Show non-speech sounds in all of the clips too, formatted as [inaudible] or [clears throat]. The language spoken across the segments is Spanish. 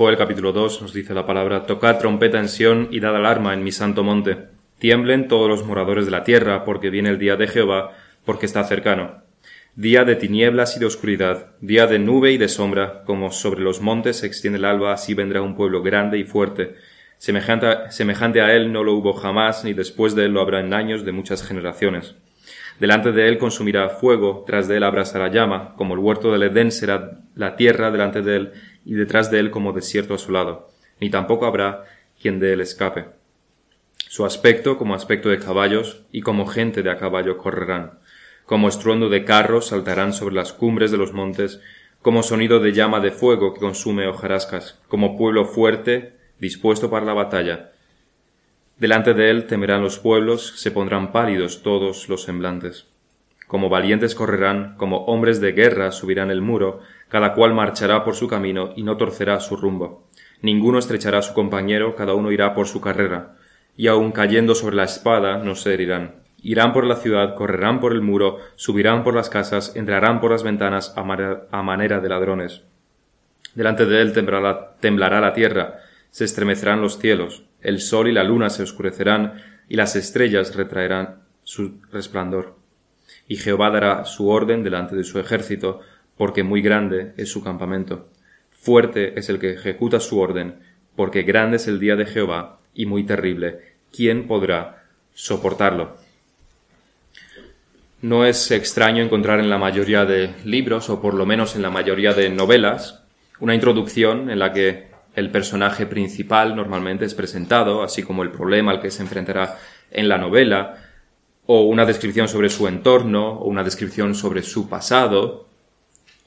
Joel capítulo 2 nos dice la palabra, Tocad trompeta en Sión y dad alarma en mi santo monte. Tiemblen todos los moradores de la tierra, porque viene el día de Jehová, porque está cercano. Día de tinieblas y de oscuridad, día de nube y de sombra, como sobre los montes se extiende el alba, así vendrá un pueblo grande y fuerte. Semejante a, él no lo hubo jamás, ni después de él lo habrá en años de muchas generaciones. Delante de él consumirá fuego, tras de él abrasará llama, como el huerto del Edén será la tierra delante de él, y detrás de él como desierto a su lado, ni tampoco habrá quien de él escape. Su aspecto como aspecto de caballos, y como gente de a caballo correrán, como estruendo de carros saltarán sobre las cumbres de los montes, como sonido de llama de fuego que consume hojarascas, como pueblo fuerte, dispuesto para la batalla, Delante de él temerán los pueblos, se pondrán pálidos todos los semblantes. Como valientes correrán, como hombres de guerra subirán el muro, cada cual marchará por su camino y no torcerá su rumbo. Ninguno estrechará su compañero, cada uno irá por su carrera, y aun cayendo sobre la espada no se herirán. Irán por la ciudad, correrán por el muro, subirán por las casas, entrarán por las ventanas a, manera de ladrones. Delante de él temblará la tierra, se estremecerán los cielos, el sol y la luna se oscurecerán, y las estrellas retraerán su resplandor. Y Jehová dará su orden delante de su ejército, porque muy grande es su campamento. Fuerte es el que ejecuta su orden, porque grande es el día de Jehová, y muy terrible. ¿Quién podrá soportarlo? No es extraño encontrar en la mayoría de libros, o por lo menos en la mayoría de novelas, una introducción en la que el personaje principal normalmente es presentado, así como el problema al que se enfrentará en la novela, o una descripción sobre su entorno, o una descripción sobre su pasado,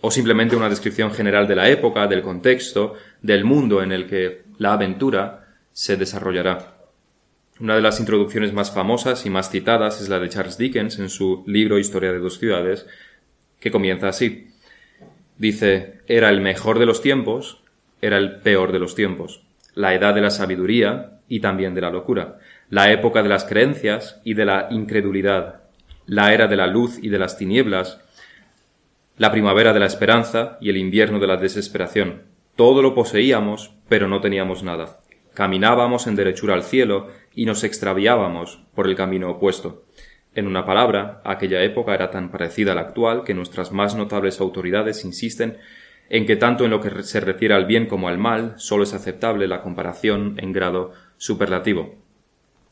o simplemente una descripción general de la época, del contexto, del mundo en el que la aventura se desarrollará. Una de las introducciones más famosas y más citadas es la de Charles Dickens en su libro Historia de dos ciudades, que comienza así. Dice, era el mejor de los tiempos, era el peor de los tiempos, la edad de la sabiduría y también de la locura, la época de las creencias y de la incredulidad, la era de la luz y de las tinieblas, la primavera de la esperanza y el invierno de la desesperación. Todo lo poseíamos, pero no teníamos nada. Caminábamos en derechura al cielo y nos extraviábamos por el camino opuesto. En una palabra, aquella época era tan parecida a la actual que nuestras más notables autoridades insisten en que tanto en lo que se refiere al bien como al mal solo es aceptable la comparación en grado superlativo.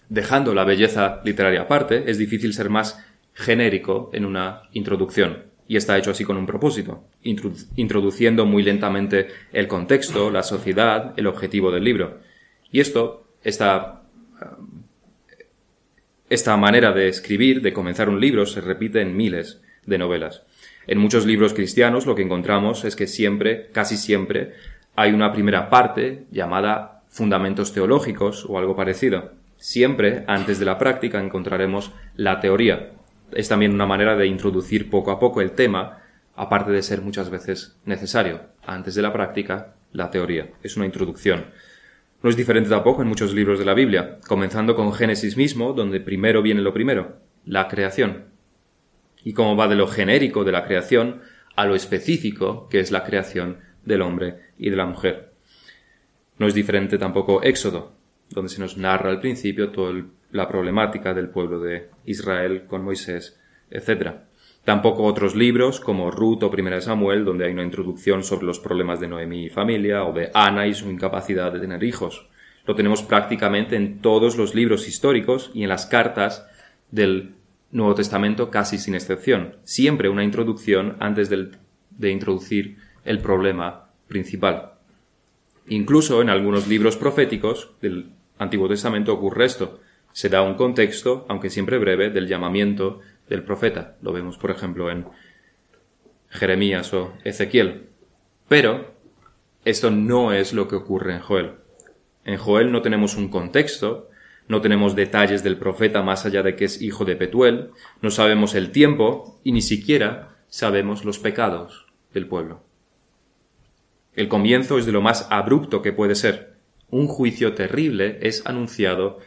Dejando la belleza literaria aparte, es difícil ser más genérico en una introducción, y está hecho así con un propósito, introduciendo muy lentamente el contexto, la sociedad, el objetivo del libro. Y esto, esta, esta manera de escribir, de comenzar un libro, se repite en miles de novelas. En muchos libros cristianos lo que encontramos es que siempre, casi siempre, hay una primera parte llamada fundamentos teológicos o algo parecido. Siempre, antes de la práctica, encontraremos la teoría. Es también una manera de introducir poco a poco el tema, aparte de ser muchas veces necesario. Antes de la práctica, la teoría. Es una introducción. No es diferente tampoco en muchos libros de la Biblia, comenzando con Génesis mismo, donde primero viene lo primero, la creación y cómo va de lo genérico de la creación a lo específico que es la creación del hombre y de la mujer. No es diferente tampoco Éxodo, donde se nos narra al principio toda la problemática del pueblo de Israel con Moisés, etc. Tampoco otros libros como Ruth o Primera de Samuel, donde hay una introducción sobre los problemas de Noemí y familia, o de Ana y su incapacidad de tener hijos. Lo tenemos prácticamente en todos los libros históricos y en las cartas del Nuevo Testamento casi sin excepción, siempre una introducción antes de introducir el problema principal. Incluso en algunos libros proféticos del Antiguo Testamento ocurre esto. Se da un contexto, aunque siempre breve, del llamamiento del profeta. Lo vemos, por ejemplo, en Jeremías o Ezequiel. Pero esto no es lo que ocurre en Joel. En Joel no tenemos un contexto, no tenemos detalles del profeta más allá de que es hijo de Petuel, no sabemos el tiempo y ni siquiera sabemos los pecados del pueblo. El comienzo es de lo más abrupto que puede ser. Un juicio terrible es anunciado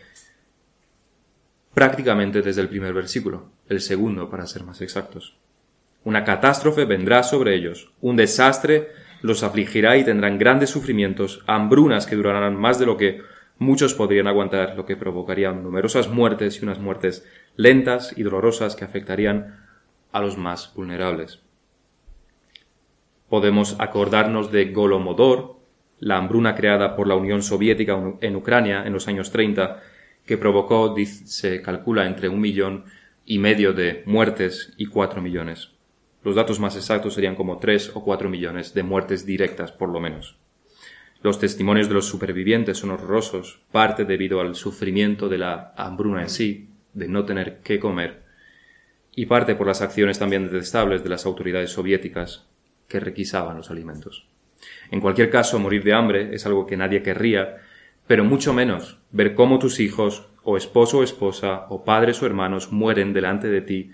prácticamente desde el primer versículo, el segundo para ser más exactos. Una catástrofe vendrá sobre ellos, un desastre los afligirá y tendrán grandes sufrimientos, hambrunas que durarán más de lo que muchos podrían aguantar, lo que provocaría numerosas muertes y unas muertes lentas y dolorosas que afectarían a los más vulnerables. Podemos acordarnos de Golomodor, la hambruna creada por la Unión Soviética en Ucrania en los años 30, que provocó, se calcula, entre un millón y medio de muertes y cuatro millones. Los datos más exactos serían como 3 o 4 millones de muertes directas, por lo menos. Los testimonios de los supervivientes son horrorosos, parte debido al sufrimiento de la hambruna en sí, de no tener qué comer, y parte por las acciones también detestables de las autoridades soviéticas que requisaban los alimentos. En cualquier caso, morir de hambre es algo que nadie querría, pero mucho menos ver cómo tus hijos, o esposo o esposa, o padres o hermanos mueren delante de ti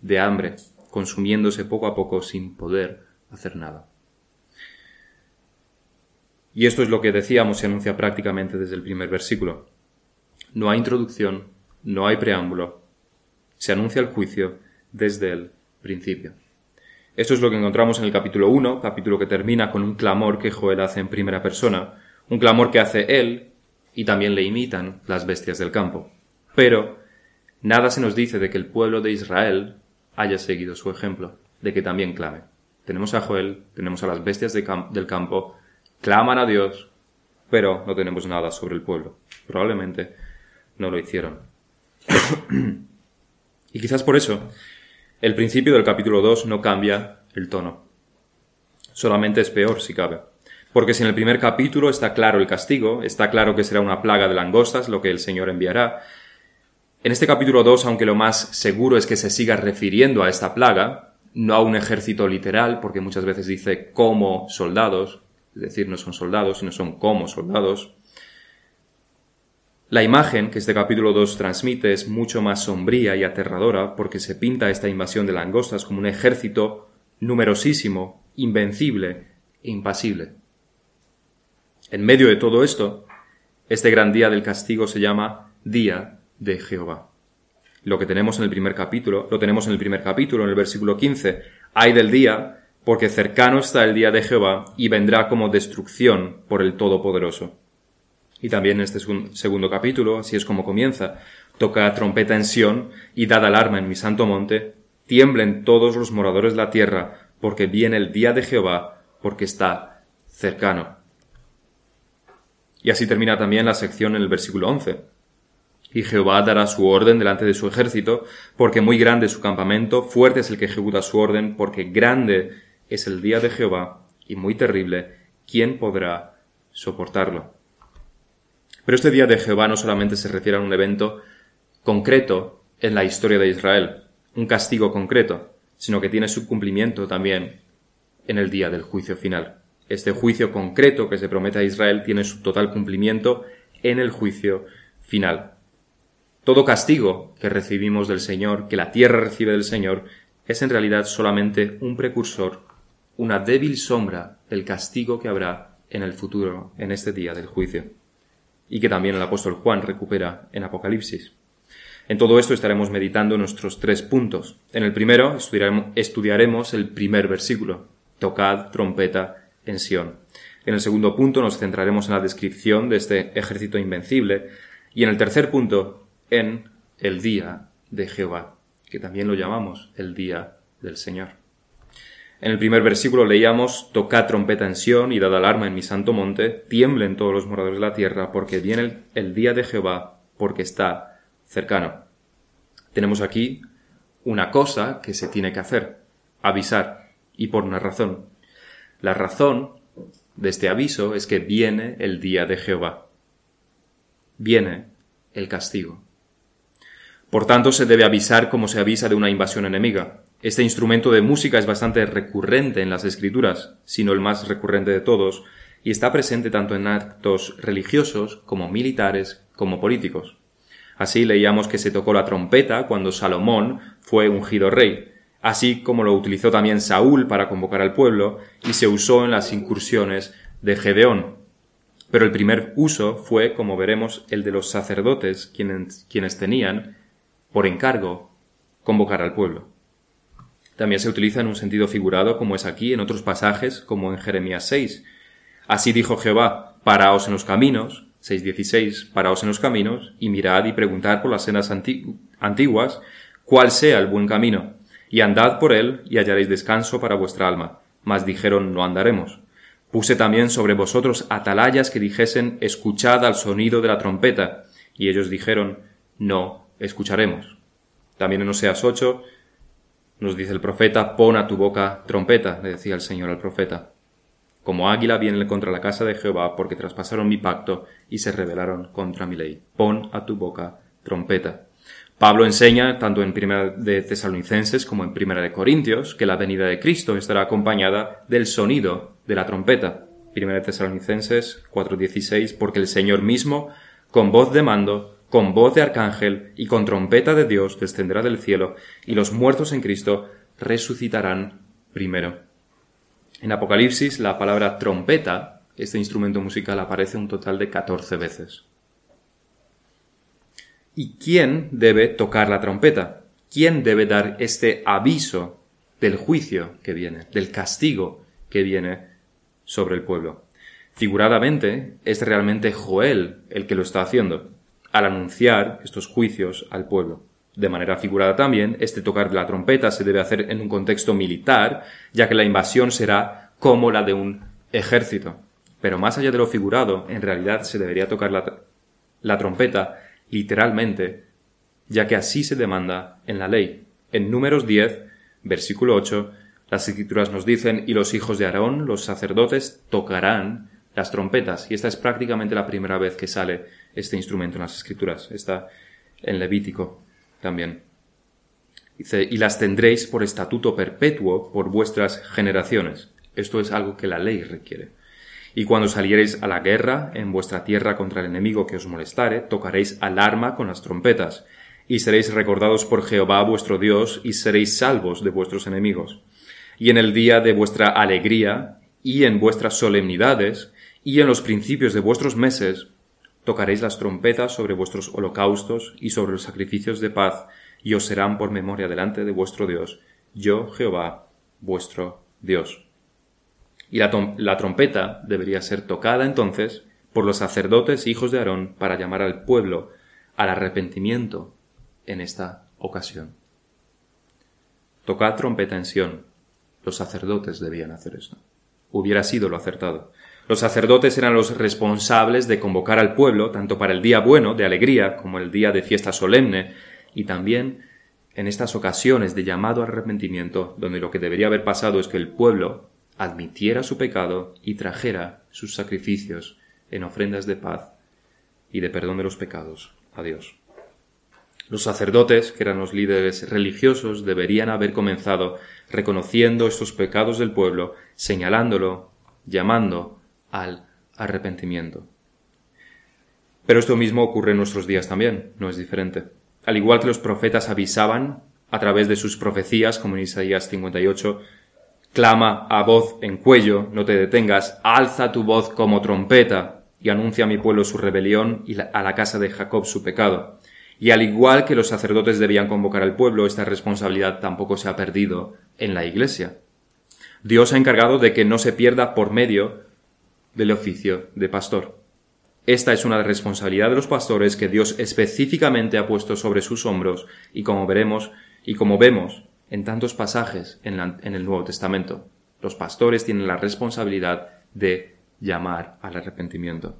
de hambre consumiéndose poco a poco sin poder hacer nada. Y esto es lo que decíamos y anuncia prácticamente desde el primer versículo. No hay introducción, no hay preámbulo, se anuncia el juicio desde el principio. Esto es lo que encontramos en el capítulo 1, capítulo que termina con un clamor que Joel hace en primera persona, un clamor que hace él y también le imitan las bestias del campo. Pero nada se nos dice de que el pueblo de Israel haya seguido su ejemplo, de que también clame. Tenemos a Joel, tenemos a las bestias del campo, claman a Dios, pero no tenemos nada sobre el pueblo. Probablemente no lo hicieron. [coughs] y quizás por eso el principio del capítulo 2 no cambia el tono. Solamente es peor si cabe. Porque si en el primer capítulo está claro el castigo, está claro que será una plaga de langostas lo que el Señor enviará, en este capítulo 2, aunque lo más seguro es que se siga refiriendo a esta plaga, no a un ejército literal, porque muchas veces dice como soldados, es decir, no son soldados, sino son como soldados. La imagen que este capítulo 2 transmite es mucho más sombría y aterradora porque se pinta esta invasión de langostas como un ejército numerosísimo, invencible e impasible. En medio de todo esto, este gran día del castigo se llama Día de Jehová. Lo que tenemos en el primer capítulo, lo tenemos en el primer capítulo, en el versículo 15. Hay del día, porque cercano está el día de Jehová y vendrá como destrucción por el Todopoderoso. Y también en este segundo capítulo, así es como comienza, toca trompeta en Sión y dad alarma en mi santo monte, tiemblen todos los moradores de la tierra, porque viene el día de Jehová, porque está cercano. Y así termina también la sección en el versículo 11 y Jehová dará su orden delante de su ejército, porque muy grande es su campamento, fuerte es el que ejecuta su orden, porque grande es el día de Jehová y muy terrible, ¿quién podrá soportarlo? Pero este día de Jehová no solamente se refiere a un evento concreto en la historia de Israel, un castigo concreto, sino que tiene su cumplimiento también en el día del juicio final. Este juicio concreto que se promete a Israel tiene su total cumplimiento en el juicio final. Todo castigo que recibimos del Señor, que la tierra recibe del Señor, es en realidad solamente un precursor, una débil sombra del castigo que habrá en el futuro, en este día del juicio, y que también el apóstol Juan recupera en Apocalipsis. En todo esto estaremos meditando nuestros tres puntos. En el primero estudiaremos, el primer versículo, tocad trompeta en. En el segundo punto nos centraremos en la descripción de este ejército invencible, y en el tercer punto en el día de Jehová, que también lo llamamos el día del Señor. En el primer versículo leíamos, tocad trompeta en Sión y dad alarma en mi santo monte, tiemblen todos los moradores de la tierra, porque viene el, día de Jehová, porque está cercano. Tenemos aquí una cosa que se tiene que hacer, avisar, y por una razón. La razón de este aviso es que viene el día de Jehová. Viene el castigo. Por tanto, se debe avisar como se avisa de una invasión enemiga. Este instrumento de música es bastante recurrente en las escrituras, sino el más recurrente de todos, y está presente tanto en actos religiosos como militares como políticos. Así leíamos que se tocó la trompeta cuando Salomón fue ungido rey, así como lo utilizó también Saúl para convocar al pueblo y se usó en las incursiones de Gedeón. Pero el primer uso fue, como veremos, el de los sacerdotes, quienes, quienes tenían por encargo, convocar al pueblo. También se utiliza en un sentido figurado, como es aquí, en otros pasajes, como en Jeremías 6. Así dijo Jehová, paraos en los caminos, 6.16, paraos en los caminos, y mirad y preguntad por las sendas antiguas, cuál sea el buen camino, y andad por él, y hallaréis descanso para vuestra alma. Mas dijeron, no andaremos. Puse también sobre vosotros atalayas que dijesen, escuchad al sonido de la trompeta, y ellos dijeron, no escucharemos. También en Oseas 8 nos dice el profeta, pon a tu boca trompeta, le decía el Señor al profeta. Como águila viene contra la casa de Jehová, porque traspasaron mi pacto y se rebelaron contra mi ley. Pon a tu boca trompeta. Pablo enseña, tanto en Primera de Tesalonicenses como en Primera de Corintios, que la venida de Cristo estará acompañada del sonido de la trompeta. Primera de Tesalonicenses 4:16, porque el Señor mismo, con voz de mando, con voz de arcángel y con trompeta de Dios descenderá del cielo, y los muertos en Cristo resucitarán primero. En Apocalipsis la palabra trompeta, este instrumento musical, aparece un total de 14 veces. ¿Y quién debe tocar la trompeta? ¿Quién debe dar este aviso del juicio que viene, del castigo que viene sobre el pueblo? Figuradamente, es realmente Joel el que lo está haciendo, al anunciar estos juicios al pueblo. De manera figurada también, este tocar de la trompeta se debe hacer en un contexto militar, ya que la invasión será como la de un ejército. Pero más allá de lo figurado, en realidad se debería tocar la, la trompeta literalmente, ya que así se demanda en la ley. En Números 10, versículo 8, las escrituras nos dicen, y los hijos de Aarón, los sacerdotes, tocarán las trompetas. Y esta es prácticamente la primera vez que sale este instrumento en las escrituras. Está en Levítico también. Dice, y las tendréis por estatuto perpetuo por vuestras generaciones. Esto es algo que la ley requiere. Y cuando saliereis a la guerra en vuestra tierra contra el enemigo que os molestare, tocaréis alarma con las trompetas, y seréis recordados por Jehová vuestro Dios, y seréis salvos de vuestros enemigos. Y en el día de vuestra alegría, y en vuestras solemnidades, y en los principios de vuestros meses, tocaréis las trompetas sobre vuestros holocaustos y sobre los sacrificios de paz, y os serán por memoria delante de vuestro Dios, yo Jehová, vuestro Dios. Y la, trompeta debería ser tocada entonces por los sacerdotes hijos de Aarón para llamar al pueblo al arrepentimiento en esta ocasión. Tocad trompeta en Sión. Los sacerdotes debían hacer esto. Hubiera sido lo acertado. Los sacerdotes eran los responsables de convocar al pueblo tanto para el día bueno, de alegría, como el día de fiesta solemne, y también en estas ocasiones de llamado al arrepentimiento, donde lo que debería haber pasado es que el pueblo admitiera su pecado y trajera sus sacrificios en ofrendas de paz y de perdón de los pecados a Dios. Los sacerdotes, que eran los líderes religiosos, deberían haber comenzado reconociendo estos pecados del pueblo, señalándolo, llamando al arrepentimiento. Pero esto mismo ocurre en nuestros días también, no es diferente. Al igual que los profetas avisaban a través de sus profecías, como en Isaías 58, Clama a voz en cuello, no te detengas, alza tu voz como trompeta, y anuncia a mi pueblo su rebelión y a la casa de Jacob su pecado. Y al igual que los sacerdotes debían convocar al pueblo, esta responsabilidad tampoco se ha perdido en la Iglesia. Dios ha encargado de que no se pierda por medio del oficio de pastor. Esta es una responsabilidad de los pastores que Dios específicamente ha puesto sobre sus hombros y como veremos y como vemos en tantos pasajes en, el Nuevo Testamento. Los pastores tienen la responsabilidad de llamar al arrepentimiento.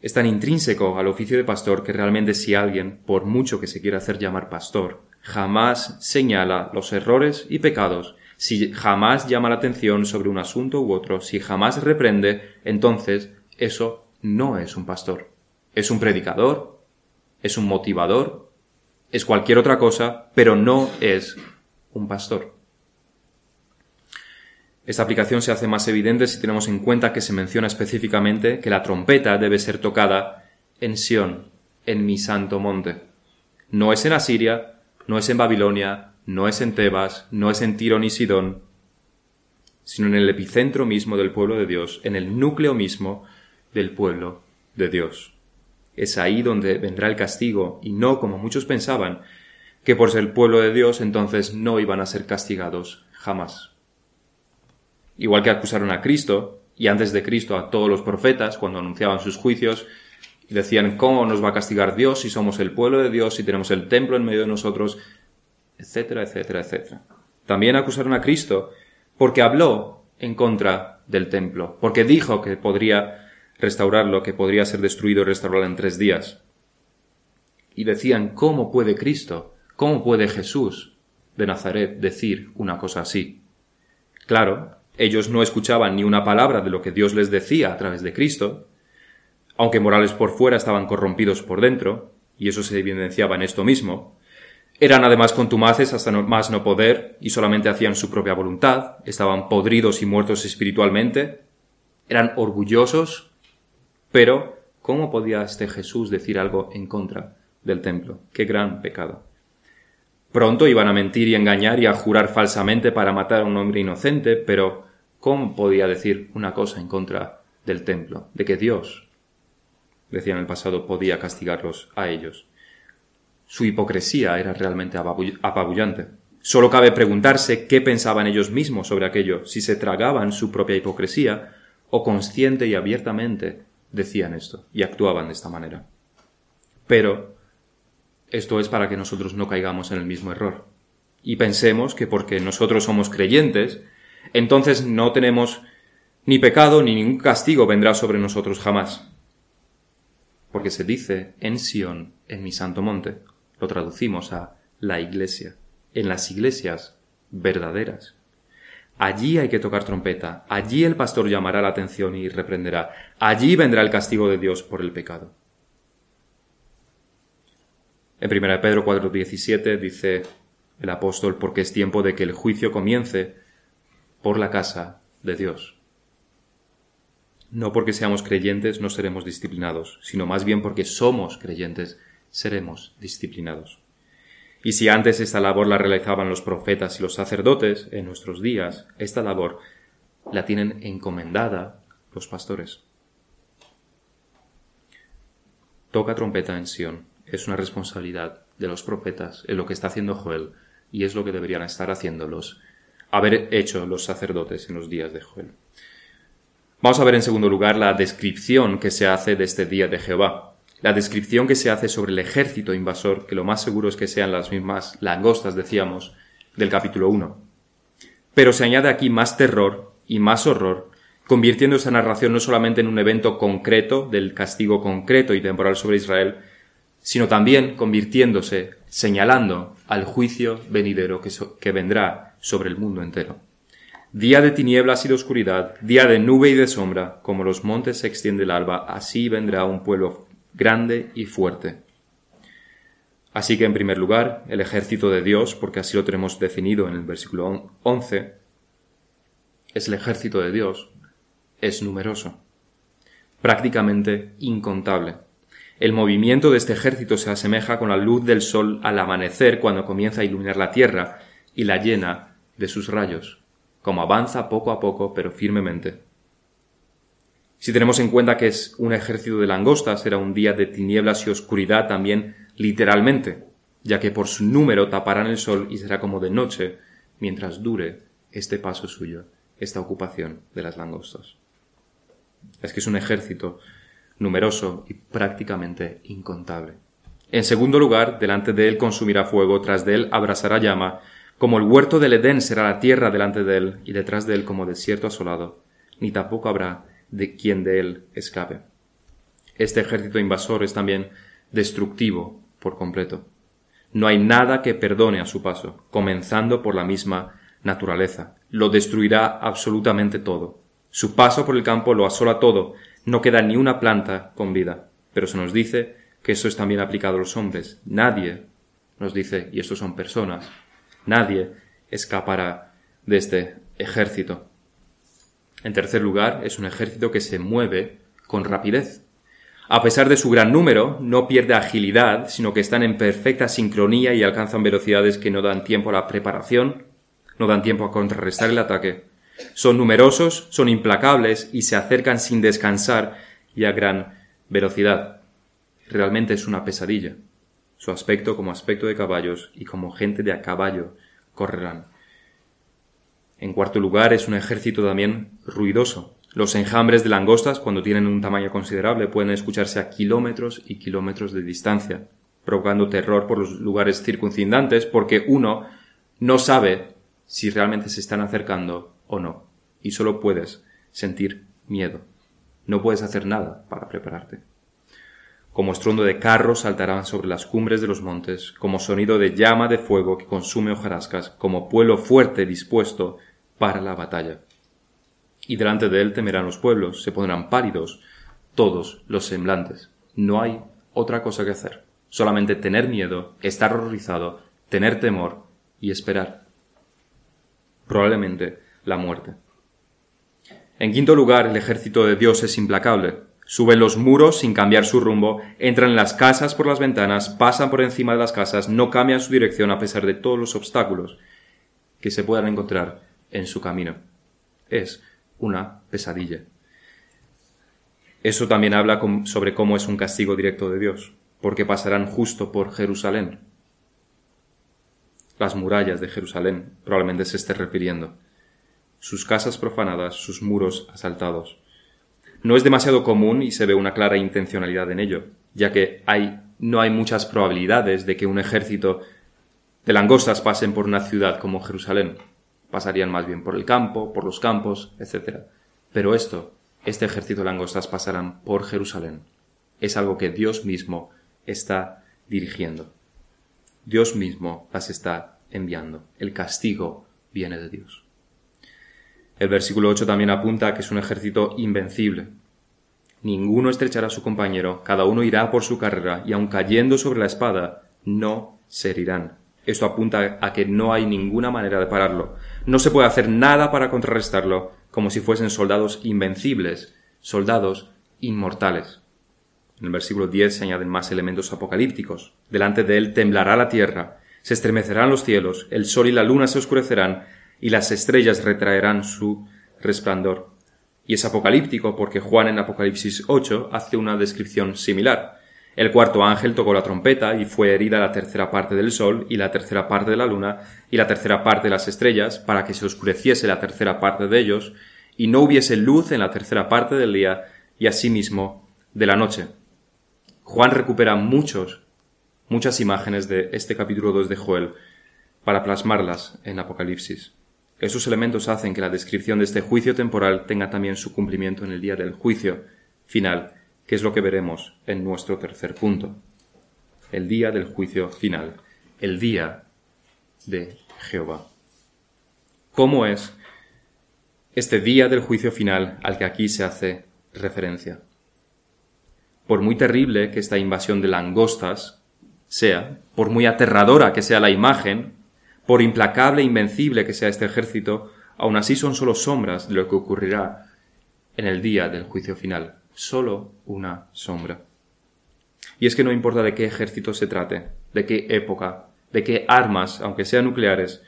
Es tan intrínseco al oficio de pastor que realmente si alguien, por mucho que se quiera hacer llamar pastor, jamás señala los errores y pecados, si jamás llama la atención sobre un asunto u otro, si jamás reprende, entonces eso no es un pastor. Es un predicador, es un motivador, es cualquier otra cosa, pero no es un pastor. Esta aplicación se hace más evidente si tenemos en cuenta que se menciona específicamente que la trompeta debe ser tocada en Sión, en mi santo monte. No es en Asiria, no es en Babilonia, no es en Tebas, no es en Tiro ni Sidón, sino en el epicentro mismo del pueblo de Dios, en el núcleo mismo del pueblo de Dios. Es ahí donde vendrá el castigo, y no como muchos pensaban, que por ser pueblo de Dios entonces no iban a ser castigados jamás. Igual que acusaron a Cristo, y antes de Cristo a todos los profetas cuando anunciaban sus juicios, decían cómo nos va a castigar Dios si somos el pueblo de Dios, si tenemos el templo en medio de nosotros, etcétera, etcétera, etcétera. También acusaron a Cristo porque habló en contra del templo, porque dijo que podría restaurarlo, que podría ser destruido y restaurarlo en tres días. Y decían, ¿cómo puede Cristo, cómo puede Jesús de Nazaret decir una cosa así? Claro, ellos no escuchaban ni una palabra de lo que Dios les decía a través de Cristo, aunque morales por fuera estaban corrompidos por dentro, y eso se evidenciaba en esto mismo, eran además contumaces hasta más no poder y solamente hacían su propia voluntad, estaban podridos y muertos espiritualmente, eran orgullosos, pero ¿cómo podía este Jesús decir algo en contra del templo? Qué gran pecado. Pronto iban a mentir y engañar y a jurar falsamente para matar a un hombre inocente, pero ¿cómo podía decir una cosa en contra del templo? De que Dios decía en el pasado, podía castigarlos a ellos. Su hipocresía era realmente apabullante. Solo cabe preguntarse qué pensaban ellos mismos sobre aquello, si se tragaban su propia hipocresía o consciente y abiertamente decían esto y actuaban de esta manera. Pero esto es para que nosotros no caigamos en el mismo error y pensemos que porque nosotros somos creyentes, entonces no tenemos ni pecado ni ningún castigo vendrá sobre nosotros jamás porque se dice en Sión, en mi santo monte. Lo traducimos a la iglesia, en las iglesias verdaderas. Allí hay que tocar trompeta, allí el pastor llamará la atención y reprenderá, allí vendrá el castigo de Dios por el pecado. En 1 Pedro 4:17 dice el apóstol, porque es tiempo de que el juicio comience por la casa de Dios. No porque seamos creyentes no seremos disciplinados, sino más bien porque somos creyentes seremos disciplinados. Y si antes esta labor la realizaban los profetas y los sacerdotes, en nuestros días esta labor la tienen encomendada los pastores. Toca trompeta en Sión. Es una responsabilidad de los profetas en lo que está haciendo Joel y es lo que deberían estar haciéndolos, haber hecho los sacerdotes en los días de Joel. Vamos a ver en segundo lugar la descripción que se hace de este día de Jehová. La descripción que se hace sobre el ejército invasor, que lo más seguro es que sean las mismas langostas, decíamos, del capítulo 1. Pero se añade aquí más terror y más horror, convirtiendo esta narración no solamente en un evento concreto del castigo concreto y temporal sobre Israel, sino también convirtiéndose, señalando al juicio venidero que, que vendrá sobre el mundo entero. Día de tinieblas y de oscuridad, día de nube y de sombra, como los montes se extiende el alba, así vendrá un pueblo grande y fuerte. Así que, en primer lugar, el ejército de Dios, porque así lo tenemos definido en el versículo 11, es el ejército de Dios, es numeroso, prácticamente incontable. El movimiento de este ejército se asemeja con la luz del sol al amanecer cuando comienza a iluminar la tierra y la llena de sus rayos como avanza poco a poco pero firmemente. Si tenemos en cuenta que es un ejército de langostas, será un día de tinieblas y oscuridad también literalmente, ya que por su número taparán el sol y será como de noche mientras dure este paso suyo, esta ocupación de las langostas. Es que es un ejército numeroso y prácticamente incontable. En segundo lugar, delante de él consumirá fuego, tras de él abrasará llama, como el huerto del Edén será la tierra delante de él, y detrás de él como desierto asolado, ni tampoco habrá de quien de él escape. Este ejército invasor es también destructivo por completo. No hay nada que perdone a su paso, comenzando por la misma naturaleza. Lo destruirá absolutamente todo. Su paso por el campo lo asola todo, no queda ni una planta con vida. Pero se nos dice que eso es también aplicado a los hombres. Nadie nos dice, y estos son personas, Nadie escapará de este ejército. En tercer lugar, es un ejército que se mueve con rapidez. A pesar de su gran número, no pierde agilidad, sino que están en perfecta sincronía y alcanzan velocidades que no dan tiempo a la preparación, no dan tiempo a contrarrestar el ataque. Son numerosos, son implacables y se acercan sin descansar y a gran velocidad. Realmente es una pesadilla. su aspecto como aspecto de caballos y como gente de a caballo correrán. En cuarto lugar, es un ejército también ruidoso. Los enjambres de langostas, cuando tienen un tamaño considerable, pueden escucharse a kilómetros y kilómetros de distancia, provocando terror por los lugares circuncindantes, porque uno no sabe si realmente se están acercando o no, y solo puedes sentir miedo. No puedes hacer nada para prepararte. Como estruendo de carros saltarán sobre las cumbres de los montes, como sonido de llama de fuego que consume hojarascas, como pueblo fuerte dispuesto para la batalla. Y delante de él temerán los pueblos, se pondrán pálidos todos los semblantes. No hay otra cosa que hacer, solamente tener miedo, estar horrorizado, tener temor y esperar. Probablemente la muerte. En quinto lugar, el ejército de Dios es implacable. Suben los muros sin cambiar su rumbo, entran en las casas por las ventanas, pasan por encima de las casas, no cambian su dirección a pesar de todos los obstáculos que se puedan encontrar en su camino. Es una pesadilla. Eso también habla sobre cómo es un castigo directo de Dios, porque pasarán justo por Jerusalén. Las murallas de Jerusalén probablemente se esté refiriendo. Sus casas profanadas, sus muros asaltados. No es demasiado común y se ve una clara intencionalidad en ello, ya que hay, no hay muchas probabilidades de que un ejército de langostas pasen por una ciudad como Jerusalén pasarían más bien por el campo, por los campos, etc. Pero esto, este ejército de langostas pasarán por Jerusalén. Es algo que Dios mismo está dirigiendo. Dios mismo las está enviando. El castigo viene de Dios. El versículo 8 también apunta que es un ejército invencible. Ninguno estrechará a su compañero, cada uno irá por su carrera, y aun cayendo sobre la espada, no se herirán. Esto apunta a que no hay ninguna manera de pararlo. No se puede hacer nada para contrarrestarlo, como si fuesen soldados invencibles, soldados inmortales. En el versículo 10 se añaden más elementos apocalípticos. Delante de él temblará la tierra, se estremecerán los cielos, el sol y la luna se oscurecerán, y las estrellas retraerán su resplandor. Y es apocalíptico porque Juan en Apocalipsis 8 hace una descripción similar. El cuarto ángel tocó la trompeta y fue herida la tercera parte del sol y la tercera parte de la luna y la tercera parte de las estrellas para que se oscureciese la tercera parte de ellos y no hubiese luz en la tercera parte del día y asimismo de la noche. Juan recupera muchos, muchas imágenes de este capítulo 2 de Joel para plasmarlas en Apocalipsis. Esos elementos hacen que la descripción de este juicio temporal tenga también su cumplimiento en el día del juicio final que es lo que veremos en nuestro tercer punto. El día del juicio final, el día de Jehová. ¿Cómo es este día del juicio final al que aquí se hace referencia? Por muy terrible que esta invasión de langostas sea, por muy aterradora que sea la imagen, por implacable e invencible que sea este ejército, aun así son solo sombras de lo que ocurrirá en el día del juicio final solo una sombra. Y es que no importa de qué ejército se trate, de qué época, de qué armas, aunque sean nucleares,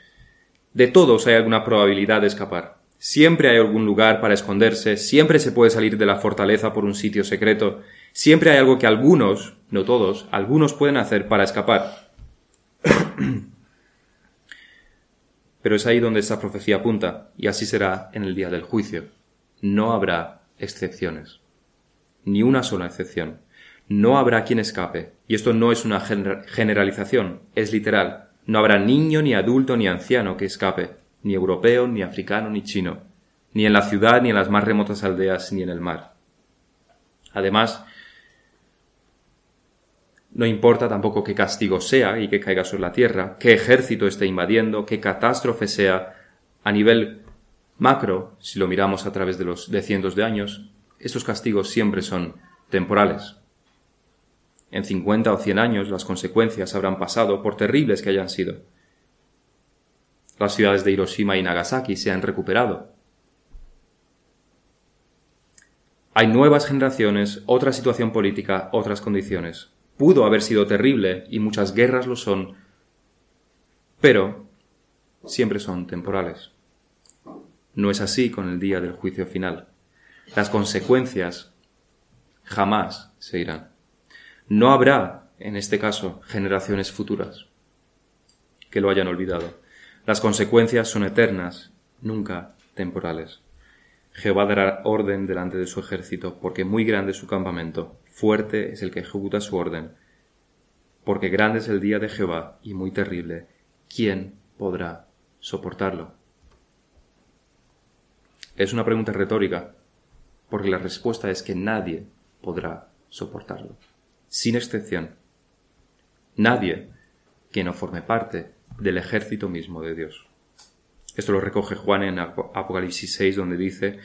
de todos hay alguna probabilidad de escapar. Siempre hay algún lugar para esconderse, siempre se puede salir de la fortaleza por un sitio secreto, siempre hay algo que algunos, no todos, algunos pueden hacer para escapar. [clears throat] Pero es ahí donde esta profecía apunta, y así será en el día del juicio. No habrá excepciones ni una sola excepción. No habrá quien escape, y esto no es una generalización, es literal. No habrá niño, ni adulto, ni anciano que escape, ni europeo, ni africano, ni chino, ni en la ciudad, ni en las más remotas aldeas, ni en el mar. Además, no importa tampoco qué castigo sea y que caiga sobre la tierra, qué ejército esté invadiendo, qué catástrofe sea, a nivel macro, si lo miramos a través de los de cientos de años, estos castigos siempre son temporales. En cincuenta o cien años las consecuencias habrán pasado por terribles que hayan sido. Las ciudades de Hiroshima y Nagasaki se han recuperado. Hay nuevas generaciones, otra situación política, otras condiciones. Pudo haber sido terrible y muchas guerras lo son, pero siempre son temporales. No es así con el día del juicio final las consecuencias jamás se irán. No habrá en este caso, generaciones futuras, que lo hayan olvidado. Las consecuencias son eternas, nunca temporales. Jehová dará orden delante de su ejército, porque muy grande es su campamento, fuerte es el que ejecuta su orden, porque grande es el día de Jehová y muy terrible. ¿Quién podrá soportarlo? Es una pregunta retórica, porque la respuesta es que nadie podrá soportarlo, sin excepción. Nadie que no forme parte del ejército mismo de Dios. Esto lo recoge Juan en Apocalipsis 6, donde dice,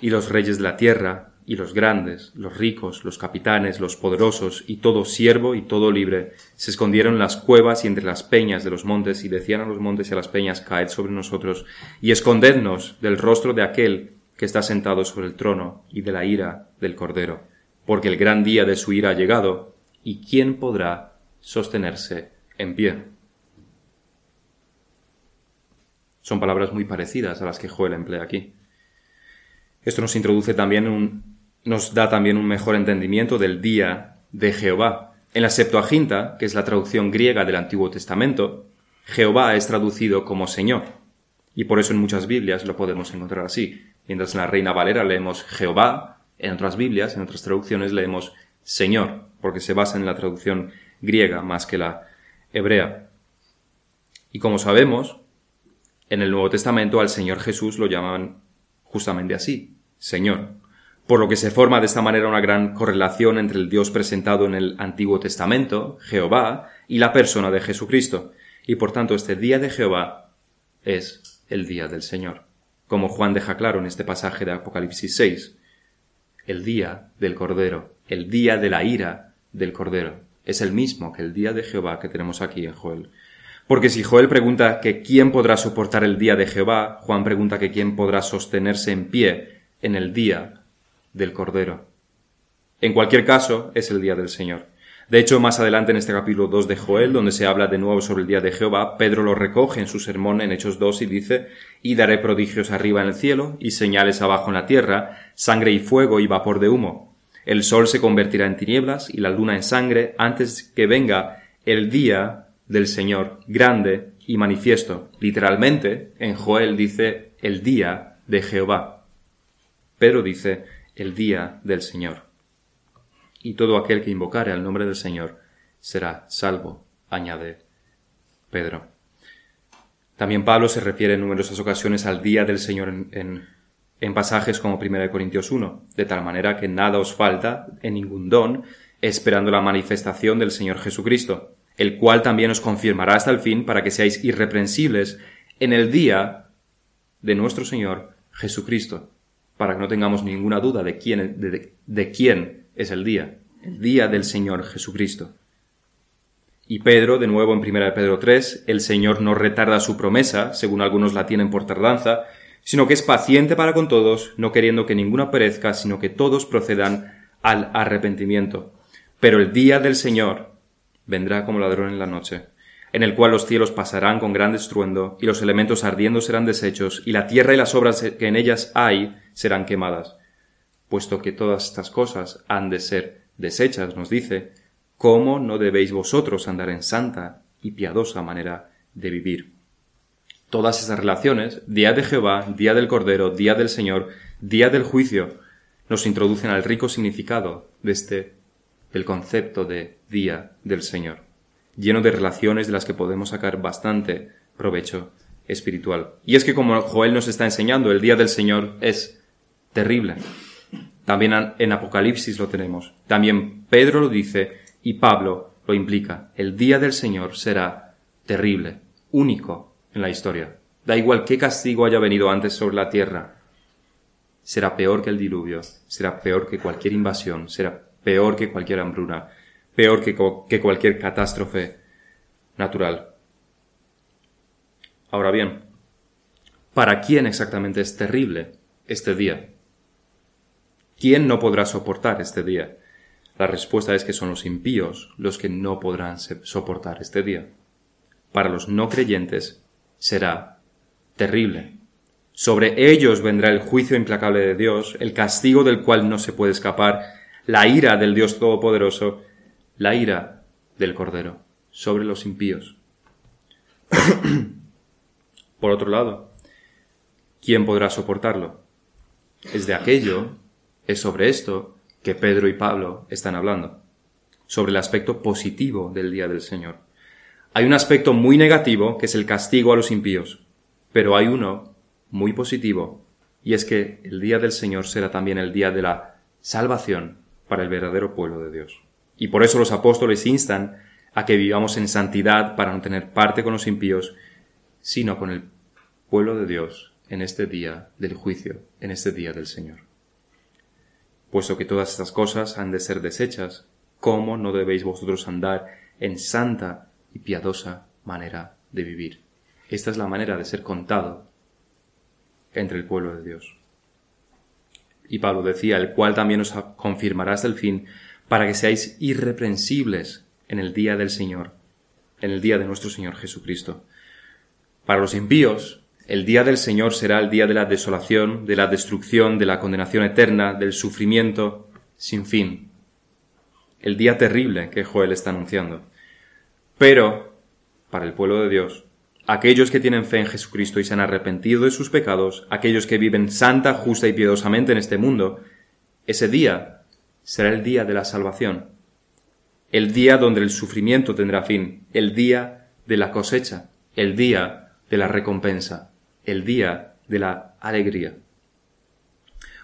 y los reyes de la tierra, y los grandes, los ricos, los capitanes, los poderosos, y todo siervo y todo libre, se escondieron en las cuevas y entre las peñas de los montes, y decían a los montes y a las peñas, caed sobre nosotros, y escondednos del rostro de aquel que está sentado sobre el trono, y de la ira del Cordero, porque el gran día de su ira ha llegado, y quién podrá sostenerse en pie. Son palabras muy parecidas a las que Joel emplea aquí. Esto nos introduce también un, nos da también un mejor entendimiento del día de Jehová. En la Septuaginta, que es la traducción griega del Antiguo Testamento, Jehová es traducido como Señor. Y por eso en muchas Biblias lo podemos encontrar así. Mientras en la Reina Valera leemos Jehová, en otras Biblias, en otras traducciones leemos Señor, porque se basa en la traducción griega más que la hebrea. Y como sabemos, en el Nuevo Testamento al Señor Jesús lo llaman justamente así, Señor, por lo que se forma de esta manera una gran correlación entre el Dios presentado en el Antiguo Testamento, Jehová, y la persona de Jesucristo, y por tanto este día de Jehová es el día del Señor, como Juan deja claro en este pasaje de Apocalipsis 6, el día del Cordero, el día de la ira del Cordero, es el mismo que el día de Jehová que tenemos aquí en Joel. Porque si Joel pregunta que quién podrá soportar el día de Jehová, Juan pregunta que quién podrá sostenerse en pie en el día del Cordero. En cualquier caso, es el día del Señor. De hecho, más adelante en este capítulo 2 de Joel, donde se habla de nuevo sobre el día de Jehová, Pedro lo recoge en su sermón en Hechos 2 y dice, y daré prodigios arriba en el cielo, y señales abajo en la tierra, sangre y fuego y vapor de humo. El sol se convertirá en tinieblas y la luna en sangre antes que venga el día del Señor, grande y manifiesto. Literalmente, en Joel dice el día de Jehová. Pero dice el día del Señor. Y todo aquel que invocare al nombre del Señor será salvo, añade Pedro. También Pablo se refiere en numerosas ocasiones al día del Señor en, en, pasajes como 1 Corintios 1, de tal manera que nada os falta en ningún don, esperando la manifestación del Señor Jesucristo el cual también os confirmará hasta el fin para que seáis irreprensibles en el día de nuestro Señor Jesucristo, para que no tengamos ninguna duda de quién, de, quién es el día, el día del Señor Jesucristo. Y Pedro, de nuevo en 1 Pedro 3, el Señor no retarda su promesa, según algunos la tienen por tardanza, sino que es paciente para con todos, no queriendo que ninguna perezca, sino que todos procedan al arrepentimiento. Pero el día del Señor vendrá como ladrón en la noche, en el cual los cielos pasarán con gran estruendo, y los elementos ardiendo serán deshechos, y la tierra y las obras que en ellas hay serán quemadas. Puesto que todas estas cosas han de ser deshechas, nos dice, ¿cómo no debéis vosotros andar en santa y piadosa manera de vivir? Todas esas relaciones, día de Jehová, día del Cordero, día del Señor, día del juicio, nos introducen al rico significado de este el concepto de día del Señor, lleno de relaciones de las que podemos sacar bastante provecho espiritual. Y es que como Joel nos está enseñando, el día del Señor es terrible. También en Apocalipsis lo tenemos. También Pedro lo dice y Pablo lo implica. El día del Señor será terrible, único en la historia. Da igual qué castigo haya venido antes sobre la tierra. Será peor que el diluvio, será peor que cualquier invasión, será peor que cualquier hambruna, peor que, que cualquier catástrofe natural. Ahora bien, ¿para quién exactamente es terrible este día? ¿Quién no podrá soportar este día? La respuesta es que son los impíos los que no podrán soportar este día. Para los no creyentes será terrible. Sobre ellos vendrá el juicio implacable de Dios, el castigo del cual no se puede escapar, la ira del Dios Todopoderoso, la ira del Cordero sobre los impíos. Por otro lado, ¿quién podrá soportarlo? Es de aquello, es sobre esto que Pedro y Pablo están hablando, sobre el aspecto positivo del día del Señor. Hay un aspecto muy negativo que es el castigo a los impíos, pero hay uno muy positivo y es que el día del Señor será también el día de la salvación para el verdadero pueblo de Dios. Y por eso los apóstoles instan a que vivamos en santidad para no tener parte con los impíos, sino con el pueblo de Dios en este día del juicio, en este día del Señor. Puesto que todas estas cosas han de ser desechas, ¿cómo no debéis vosotros andar en santa y piadosa manera de vivir? Esta es la manera de ser contado entre el pueblo de Dios. Y Pablo decía, el cual también os confirmará hasta el fin, para que seáis irreprensibles en el día del Señor, en el día de nuestro Señor Jesucristo. Para los impíos, el día del Señor será el día de la desolación, de la destrucción, de la condenación eterna, del sufrimiento sin fin. El día terrible que Joel está anunciando. Pero, para el pueblo de Dios, aquellos que tienen fe en Jesucristo y se han arrepentido de sus pecados, aquellos que viven santa, justa y piadosamente en este mundo, ese día será el día de la salvación, el día donde el sufrimiento tendrá fin, el día de la cosecha, el día de la recompensa, el día de la alegría.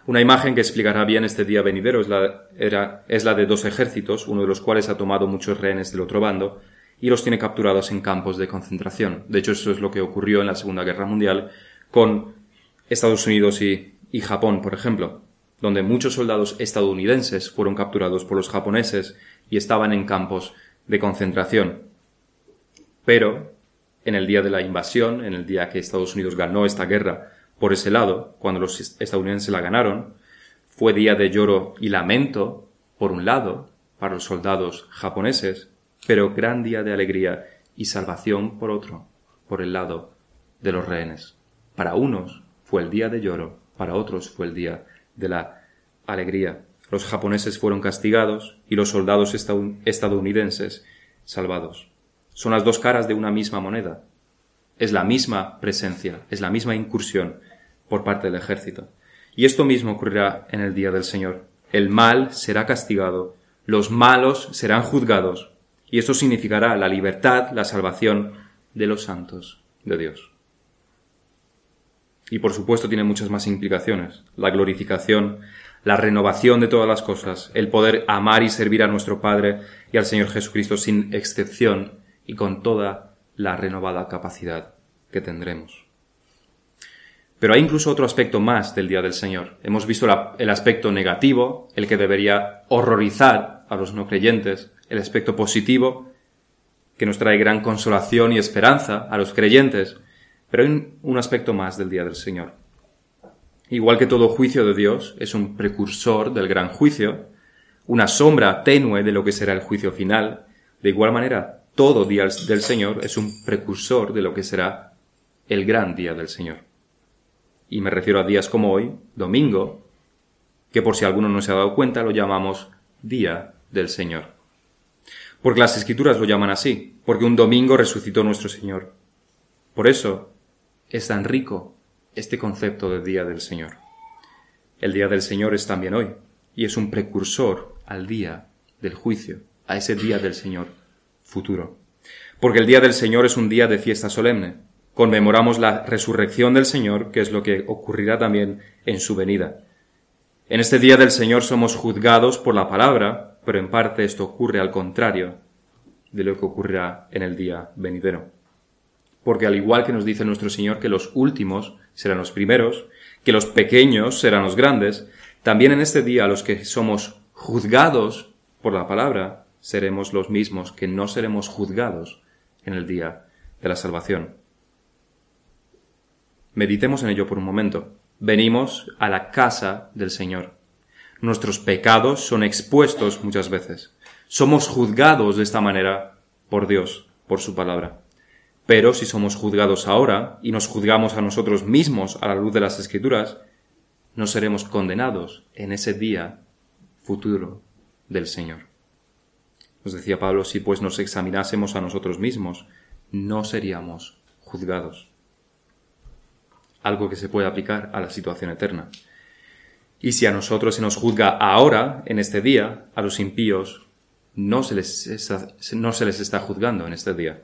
Una imagen que explicará bien este día venidero es la, de dos ejércitos, uno de los cuales ha tomado muchos rehenes del otro bando, y los tiene capturados en campos de concentración. De hecho, eso es lo que ocurrió en la Segunda Guerra Mundial con Estados Unidos y, Japón, por ejemplo, donde muchos soldados estadounidenses fueron capturados por los japoneses y estaban en campos de concentración. Pero, en el día de la invasión, en el día que Estados Unidos ganó esta guerra por ese lado, cuando los estadounidenses la ganaron, fue día de lloro y lamento, por un lado, para los soldados japoneses, pero gran día de alegría y salvación por otro, por el lado de los rehenes. Para unos fue el día de lloro, para otros fue el día de la alegría. Los japoneses fueron castigados y los soldados estadounidenses salvados. Son las dos caras de una misma moneda. Es la misma presencia, es la misma incursión por parte del ejército. Y esto mismo ocurrirá en el día del Señor. El mal será castigado, los malos serán juzgados, y esto significará la libertad, la salvación de los santos de Dios. Y por supuesto tiene muchas más implicaciones. La glorificación, la renovación de todas las cosas, el poder amar y servir a nuestro Padre y al Señor Jesucristo sin excepción y con toda la renovada capacidad que tendremos. Pero hay incluso otro aspecto más del Día del Señor. Hemos visto el aspecto negativo, el que debería horrorizar a los no creyentes, el aspecto positivo, que nos trae gran consolación y esperanza a los creyentes, pero hay un aspecto más del día del Señor. Igual que todo juicio de Dios es un precursor del gran juicio, una sombra tenue de lo que será el juicio final, de igual manera todo día del Señor es un precursor de lo que será el gran día del Señor. Y me refiero a días como hoy, domingo, que por si alguno no se ha dado cuenta lo llamamos día del Señor. Porque las escrituras lo llaman así, porque un domingo resucitó nuestro Señor. Por eso es tan rico este concepto de día del Señor. El día del Señor es también hoy, y es un precursor al día del juicio, a ese día del Señor futuro. Porque el día del Señor es un día de fiesta solemne. Conmemoramos la resurrección del Señor, que es lo que ocurrirá también en su venida. En este día del Señor somos juzgados por la palabra, pero en parte esto ocurre al contrario de lo que ocurrirá en el día venidero. Porque al igual que nos dice nuestro Señor que los últimos serán los primeros, que los pequeños serán los grandes, también en este día los que somos juzgados por la palabra seremos los mismos que no seremos juzgados en el día de la salvación. Meditemos en ello por un momento. Venimos a la casa del Señor. Nuestros pecados son expuestos muchas veces. Somos juzgados de esta manera por Dios, por su palabra. Pero si somos juzgados ahora y nos juzgamos a nosotros mismos a la luz de las Escrituras, no seremos condenados en ese día futuro del Señor. Nos decía Pablo, si pues nos examinásemos a nosotros mismos, no seríamos juzgados. Algo que se puede aplicar a la situación eterna. Y si a nosotros se nos juzga ahora, en este día, a los impíos, no se les está, no se les está juzgando en este día.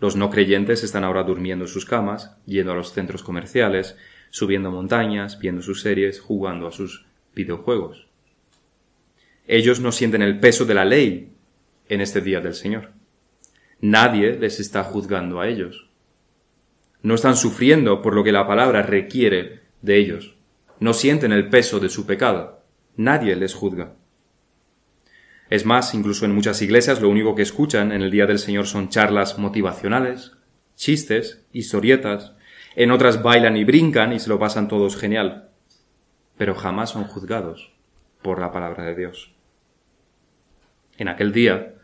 Los no creyentes están ahora durmiendo en sus camas, yendo a los centros comerciales, subiendo montañas, viendo sus series, jugando a sus videojuegos. Ellos no sienten el peso de la ley en este día del Señor. Nadie les está juzgando a ellos. No están sufriendo por lo que la palabra requiere de ellos. No sienten el peso de su pecado. Nadie les juzga. Es más, incluso en muchas iglesias lo único que escuchan en el Día del Señor son charlas motivacionales, chistes, historietas. En otras bailan y brincan y se lo pasan todos genial. Pero jamás son juzgados por la palabra de Dios. En aquel día,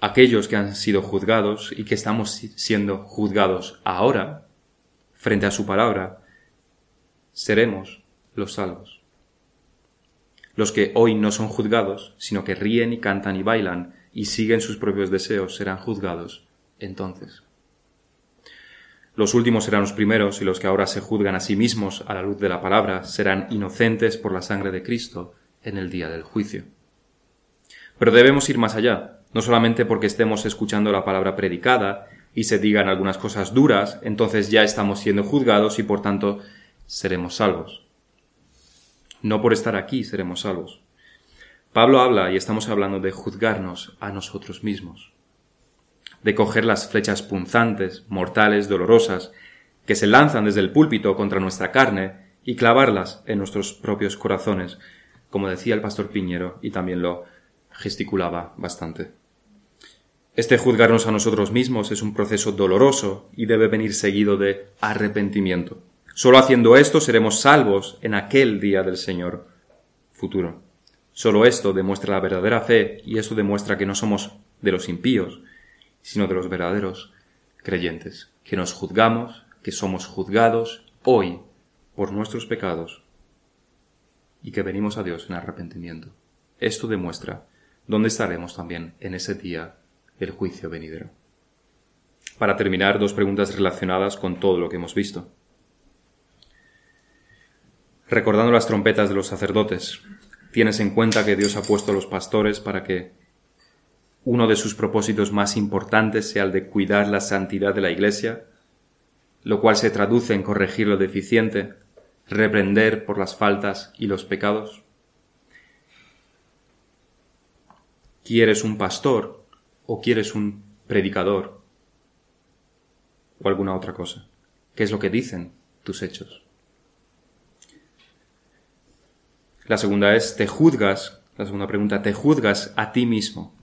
aquellos que han sido juzgados y que estamos siendo juzgados ahora, frente a su palabra, seremos los salvos. Los que hoy no son juzgados, sino que ríen y cantan y bailan y siguen sus propios deseos, serán juzgados entonces. Los últimos serán los primeros y los que ahora se juzgan a sí mismos a la luz de la palabra serán inocentes por la sangre de Cristo en el día del juicio. Pero debemos ir más allá, no solamente porque estemos escuchando la palabra predicada y se digan algunas cosas duras, entonces ya estamos siendo juzgados y por tanto seremos salvos. No por estar aquí seremos salvos. Pablo habla y estamos hablando de juzgarnos a nosotros mismos, de coger las flechas punzantes, mortales, dolorosas, que se lanzan desde el púlpito contra nuestra carne y clavarlas en nuestros propios corazones, como decía el pastor Piñero y también lo gesticulaba bastante. Este juzgarnos a nosotros mismos es un proceso doloroso y debe venir seguido de arrepentimiento. Solo haciendo esto seremos salvos en aquel día del Señor futuro. Solo esto demuestra la verdadera fe y esto demuestra que no somos de los impíos, sino de los verdaderos creyentes, que nos juzgamos, que somos juzgados hoy por nuestros pecados y que venimos a Dios en arrepentimiento. Esto demuestra dónde estaremos también en ese día del juicio venidero. Para terminar, dos preguntas relacionadas con todo lo que hemos visto recordando las trompetas de los sacerdotes, tienes en cuenta que Dios ha puesto a los pastores para que uno de sus propósitos más importantes sea el de cuidar la santidad de la Iglesia, lo cual se traduce en corregir lo deficiente, reprender por las faltas y los pecados. ¿Quieres un pastor o quieres un predicador o alguna otra cosa? ¿Qué es lo que dicen tus hechos? La segunda es, ¿te juzgas? La segunda pregunta, ¿te juzgas a ti mismo?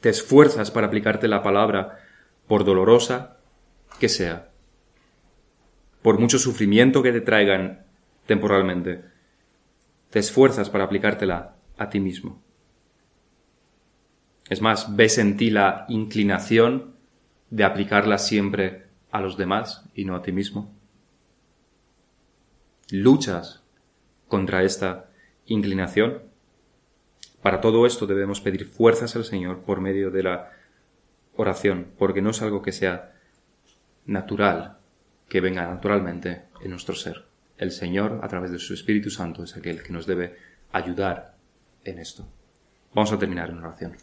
¿Te esfuerzas para aplicarte la palabra por dolorosa que sea? Por mucho sufrimiento que te traigan temporalmente, te esfuerzas para aplicártela a ti mismo. Es más, ves en ti la inclinación de aplicarla siempre a los demás y no a ti mismo. Luchas contra esta inclinación. Para todo esto debemos pedir fuerzas al Señor por medio de la oración, porque no es algo que sea natural, que venga naturalmente en nuestro ser. El Señor, a través de su Espíritu Santo, es aquel que nos debe ayudar en esto. Vamos a terminar en oración.